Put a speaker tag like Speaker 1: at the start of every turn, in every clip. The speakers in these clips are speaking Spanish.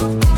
Speaker 1: you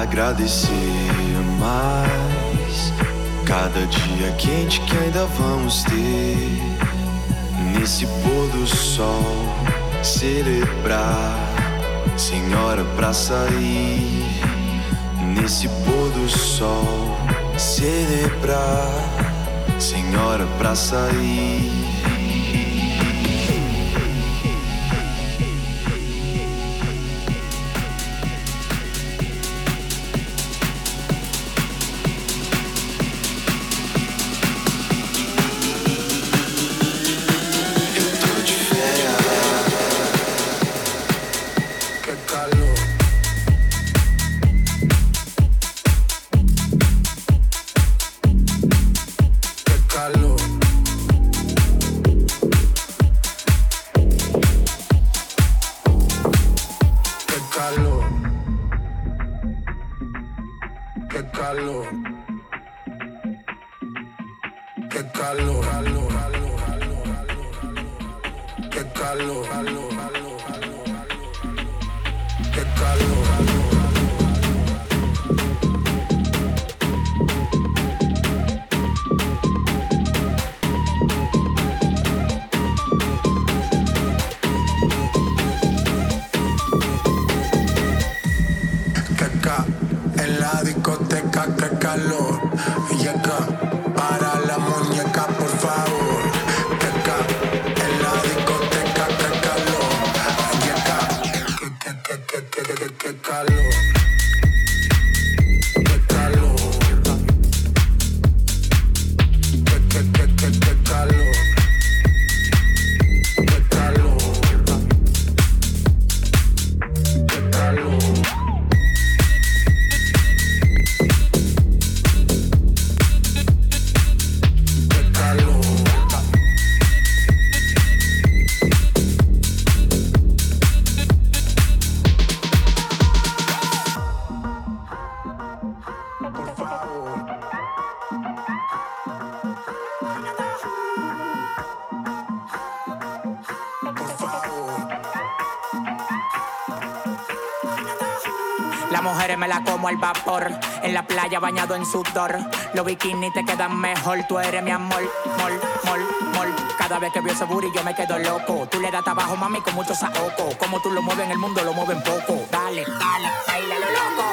Speaker 2: Agradecer mais cada dia quente que ainda vamos ter. Nesse pôr do sol, celebrar, senhora pra sair. Nesse pôr do sol, celebrar, senhora pra sair. Que calor. calor. Qué calor, calor. Qué calor, en la discoteca, que calor. Y acá En la
Speaker 3: playa bañado en sudor. Los bikinis te quedan mejor. Tú eres mi amor. Mol, mol, mol. Cada vez que veo ese booty yo me quedo loco. Tú le das trabajo, mami, con mucho saoco. Como tú lo mueves en el mundo, lo mueven poco. Dale, dale, baila lo loco.